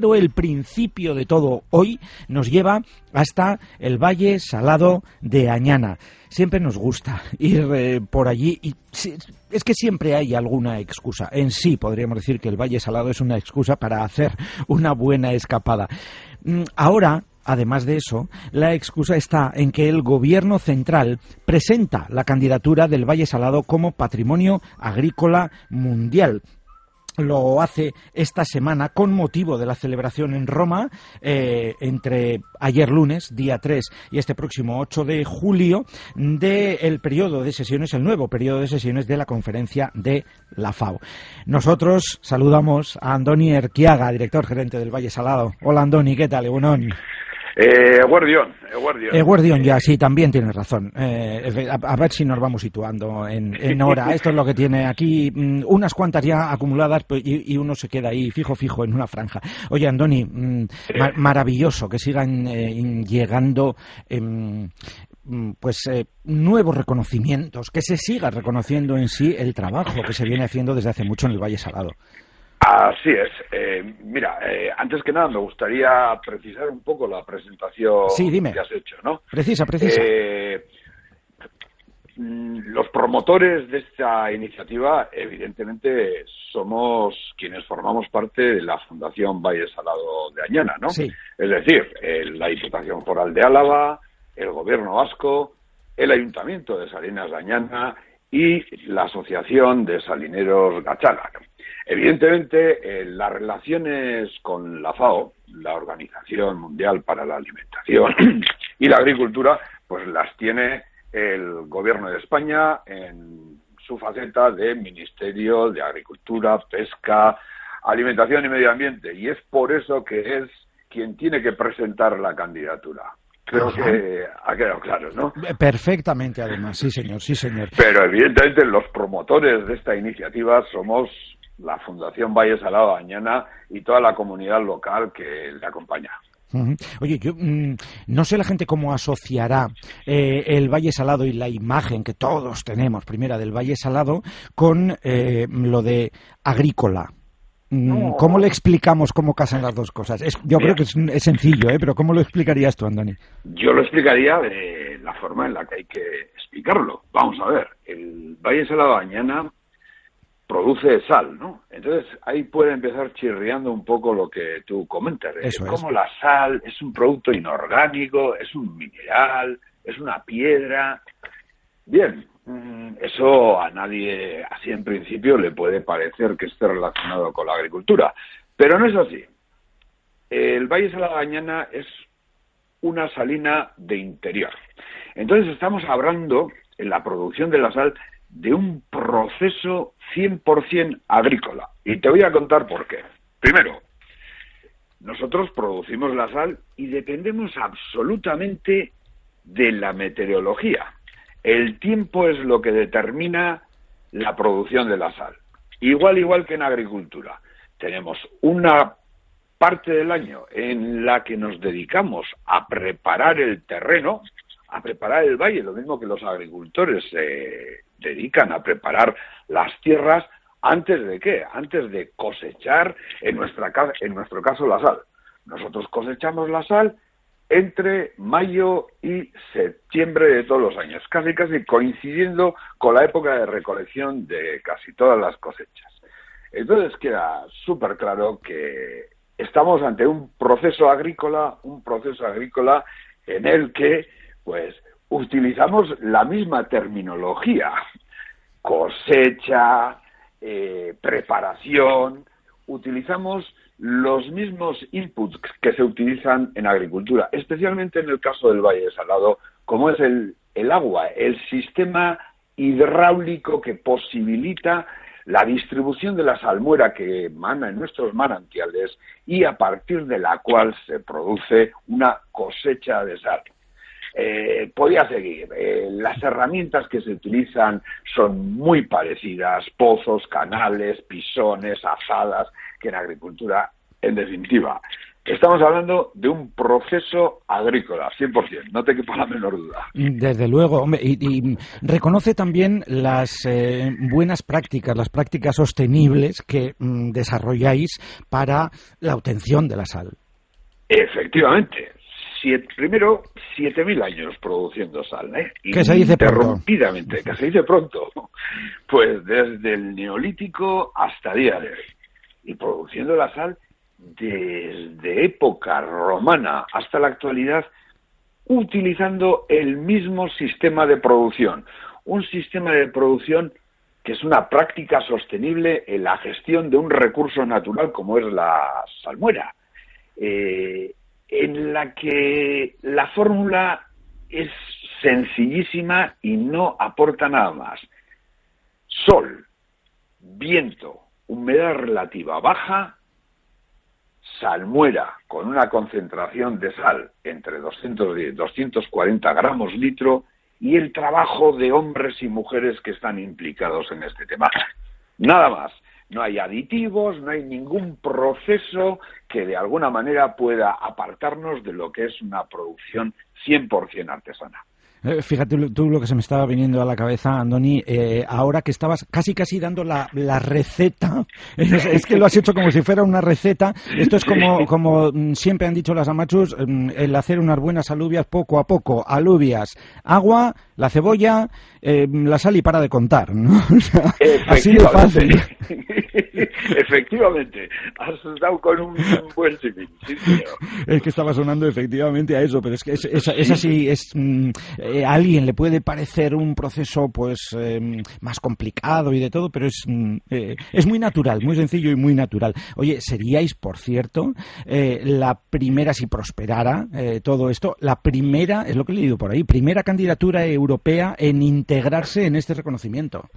El principio de todo hoy nos lleva hasta el Valle Salado de Añana. Siempre nos gusta ir eh, por allí y es que siempre hay alguna excusa. En sí podríamos decir que el Valle Salado es una excusa para hacer una buena escapada. Mm, ahora Además de eso, la excusa está en que el Gobierno central presenta la candidatura del Valle Salado como patrimonio agrícola mundial lo hace esta semana con motivo de la celebración en Roma eh, entre ayer lunes, día 3, y este próximo 8 de julio del periodo de sesiones, el nuevo periodo de sesiones de la conferencia de la FAO. Nosotros saludamos a Andoni Erquiaga, director gerente del Valle Salado. Hola Andoni, ¿qué tal? Buenón. Eh, Guardión, Guardión. ya, sí, también tienes razón. Eh, a, ver si nos vamos situando en, hora. Esto es lo que tiene aquí mm, unas cuantas ya acumuladas pues, y, uno se queda ahí fijo, fijo en una franja. Oye, Andoni, mm, maravilloso que sigan eh, llegando em, mm, pues eh, nuevos reconocimientos, que se siga reconociendo en sí el trabajo que se viene haciendo desde hace mucho en el Valle Salado. Así es. Eh, mira, eh, antes que nada me gustaría precisar un poco la presentación que has hecho, ¿no? Precisa, precisa. Eh, mm, los promotores de esta iniciativa, evidentemente, somos quienes formamos parte de la Fundación Valle Salado de Añana, ¿no? Sí. Es decir, la Diputación Foral de Álava, el Gobierno Vasco, el Ayuntamiento de Salinas de Añana y la Asociación de Salineros Gachala. Evidentemente, eh, las relaciones con la FAO, la Organización Mundial para la Alimentación y la Agricultura, pues las tiene el Gobierno de España en su faceta de Ministerio de Agricultura, Pesca, Alimentación y Medio Ambiente. Y es por eso que es quien tiene que presentar la candidatura. Creo que ha quedado claro, ¿no? Perfectamente, además, sí, señor, sí, señor. Pero evidentemente los promotores de esta iniciativa somos la Fundación Valle Salado Añana y toda la comunidad local que le acompaña. Oye, yo mm, no sé la gente cómo asociará eh, el Valle Salado y la imagen que todos tenemos, primera del Valle Salado, con eh, lo de agrícola. Mm, ¿Cómo le explicamos cómo casan las dos cosas? yo creo que es, sencillo, ¿eh? pero ¿cómo lo explicarías tú, Andoni? Yo lo explicaría de la forma en la que hay que explicarlo. Vamos a ver, el Valle Salado Añana produce sal, ¿no? Entonces ahí puede empezar chirriando un poco lo que tú comentas. Eso como la sal es un producto inorgánico, es un mineral, es una piedra. Bien, mm, eso a nadie, así en principio, le puede parecer que esté relacionado con la agricultura. Pero no es así. El Valle Saladañana es una salina de interior. Entonces estamos hablando en la producción de la sal de un proceso 100% agrícola. Y te voy a contar por qué. Primero, nosotros producimos la sal y dependemos absolutamente de la meteorología. El tiempo es lo que determina la producción de la sal. Igual, igual que en agricultura. Tenemos una parte del año en la que nos dedicamos a preparar el terreno, a preparar el valle, lo mismo que los agricultores se dedican a preparar las tierras antes de qué? Antes de cosechar, en, nuestra, en nuestro caso, la sal. Nosotros cosechamos la sal entre mayo y septiembre de todos los años, casi casi coincidiendo con la época de recolección de casi todas las cosechas. Entonces queda súper claro que estamos ante un proceso agrícola, un proceso agrícola en el que pues utilizamos la misma terminología, cosecha, eh, preparación, utilizamos los mismos inputs que se utilizan en agricultura, especialmente en el caso del Valle Salado, como es el, el agua, el sistema hidráulico que posibilita la distribución de la salmuera que emana en nuestros manantiales y a partir de la cual se produce una cosecha de sal. Eh, podía seguir. Eh, las herramientas que se utilizan son muy parecidas, pozos, canales, pisones, asadas, que en agricultura, en definitiva. Estamos hablando de un proceso agrícola, 100%, no te quepa la menor duda. Desde luego, hombre, y, reconoce también las eh, buenas prácticas, las prácticas sostenibles que mm, desarrolláis para la obtención de la sal. Efectivamente. Primero, 7.000 años produciendo sal, ¿eh? Que se dice pronto. que se dice pronto. Pues desde el neolítico hasta día de hoy. Y produciendo la sal desde época romana hasta la actualidad utilizando el mismo sistema de producción. Un sistema de producción que es una práctica sostenible en la gestión de un recurso natural como es la salmuera, eh, en la que la fórmula es sencillísima y no aporta nada más. Sol, viento, humedad relativa baja salmuera con una concentración de sal entre 210 y 240 gramos litro y el trabajo de hombres y mujeres que están implicados en este tema. Nada más. No hay aditivos, no hay ningún proceso que de alguna manera pueda apartarnos de lo que es una producción 100% artesana. Eh, fíjate tú lo que se me estaba viniendo a la cabeza, Andoni, eh, ahora que estabas casi casi dando la, receta, es, que lo has hecho como si fuera una receta, esto es como, como mm, siempre han dicho las amachus, mm, el hacer unas buenas alubias poco a poco, alubias, agua, la cebolla, eh, la sal y para de contar, ¿no? así de fácil. Efectivamente, has dado con un buen civil. es que estaba sonando efectivamente a eso, pero es que es, es, así, es... Mm, eh, a alguien le puede parecer un proceso pues em, más complicado y de todo, pero es, mm, eh, es muy natural, muy sencillo y muy natural. Oye, seríais, por cierto, eh, la primera, si prosperara todo esto, la primera, es lo que he leído por ahí, primera candidatura europea en integrarse en este reconocimiento.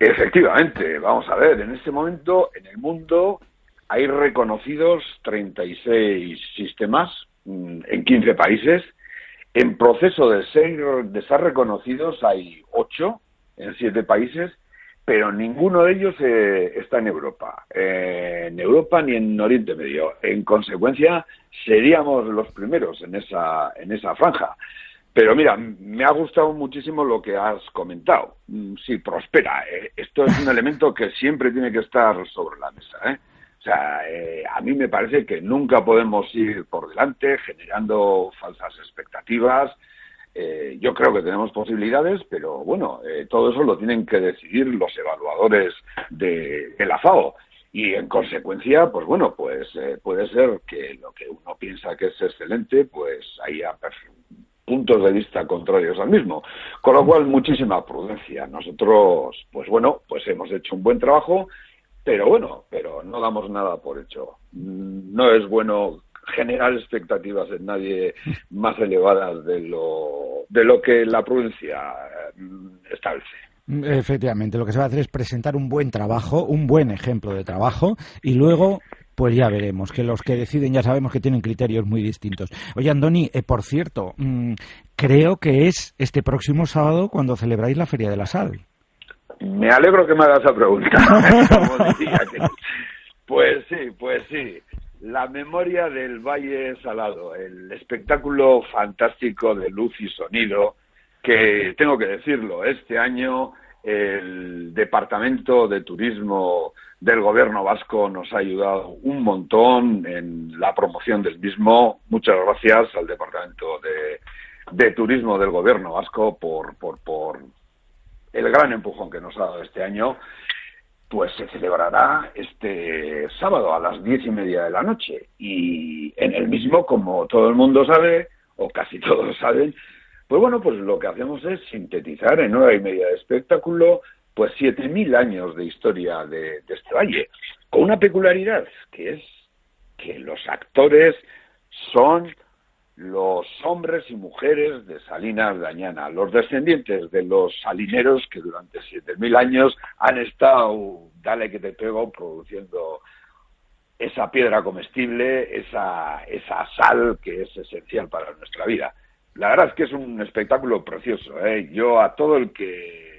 Efectivamente, vamos a ver, en este momento en el mundo hay reconocidos 36 sistemas mm, en 15 países en proceso de ser, de ser reconocidos hay ocho en siete países, pero ninguno de ellos eh, está en Europa, eh, en Europa ni en Oriente Medio. En consecuencia, seríamos los primeros en esa, en esa franja. Pero mira, me ha gustado muchísimo lo que has comentado. Mm, sí, prospera. Eh, esto es un elemento que siempre tiene que estar sobre la mesa. ¿eh? O sea, eh, a mí me parece que nunca podemos ir por delante generando falsas expectativas. Eh, yo creo que tenemos posibilidades, pero bueno, eh, todo eso lo tienen que decidir los evaluadores de, la FAO. Y en consecuencia, pues bueno, pues puede ser que lo que uno piensa que es excelente, pues haya puntos de vista contrarios al mismo. Con lo cual, muchísima prudencia. Nosotros, pues bueno, pues hemos hecho un buen trajo pero bueno, pero no damos nada por hecho. No es bueno generar expectativas en nadie más elevadas de lo, de lo que la prudencia mm, establece. Efectivamente, lo que se va a hacer es presentar un buen trabajo, un buen ejemplo de trabajo, y luego pues ya veremos, que los que deciden ya sabemos que tienen criterios muy distintos. Oye, Andoni, eh, por cierto, mm, creo que es este próximo sábado cuando celebráis la Feria de la Sal. Me alegro que me hagas esa pregunta. Pues sí, pues sí. La memoria del Valle Salado, el espectáculo fantástico de luz y sonido, que tengo que decirlo, este año el Departamento de Turismo del Gobierno Vasco nos ha ayudado un montón en la promoción del mismo. Muchas gracias al Departamento de, Turismo del Gobierno Vasco por, por, por el gran empujón que nos ha dado este año, pues se celebrará este sábado a las diez y media de la noche. Y en el mismo, como todo el mundo sabe, o casi todos saben, pues bueno, pues lo que hacemos es sintetizar en hora y media de espectáculo, pues siete mil años de historia de, de este valle, con una peculiaridad, que es que los actores son los hombres y mujeres de Salinas de Añana, los descendientes de los salineros que durante 7.000 años han estado, dale que te pego, produciendo esa piedra comestible, esa, esa sal que es esencial para nuestra vida. La verdad es que es un espectáculo precioso. ¿eh? Yo a todo el que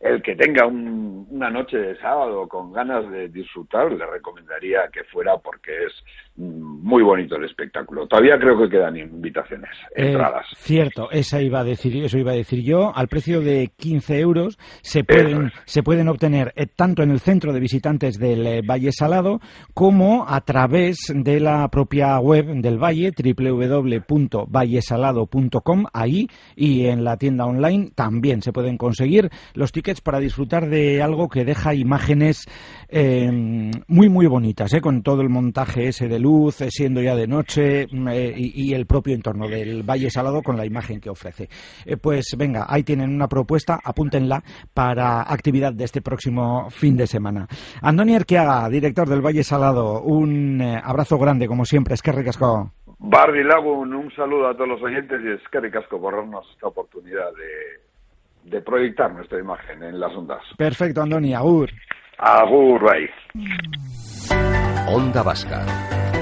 el que tenga una noche de sábado con ganas de disfrutar le recomendaría que fuera porque es mm, muy bonito el espectáculo. Todavía creo que quedan invitaciones, Eh, entradas. cierto, esa iba a decir, eso iba a decir yo. Al precio de 15 euros se pueden, es. se pueden obtener eh, tanto en el centro de visitantes del eh, Valle Salado como a través de la propia web del Valle, www.vallesalado.com. Ahí y en la tienda online también se pueden conseguir los tickets para disfrutar de algo que deja imágenes muy, muy bonitas, eh, con todo el montaje ese de luz, siendo ya de noche mm, eh, y, y el propio entorno del Valle Salado con la imagen que ofrece. Eh, pues venga, ahí tienen una propuesta, apúntenla para actividad de este próximo fin de semana. Andoni Arqueaga, director del Valle Salado, un eh, abrazo grande como siempre, es que ricasco. Bardi Lagun, un saludo a todos los oyentes y es que ricasco por darnos esta oportunidad de, de proyectar nuestra imagen en las ondas. Perfecto, Andoni, agur. Agur, bye. Onda Vasca,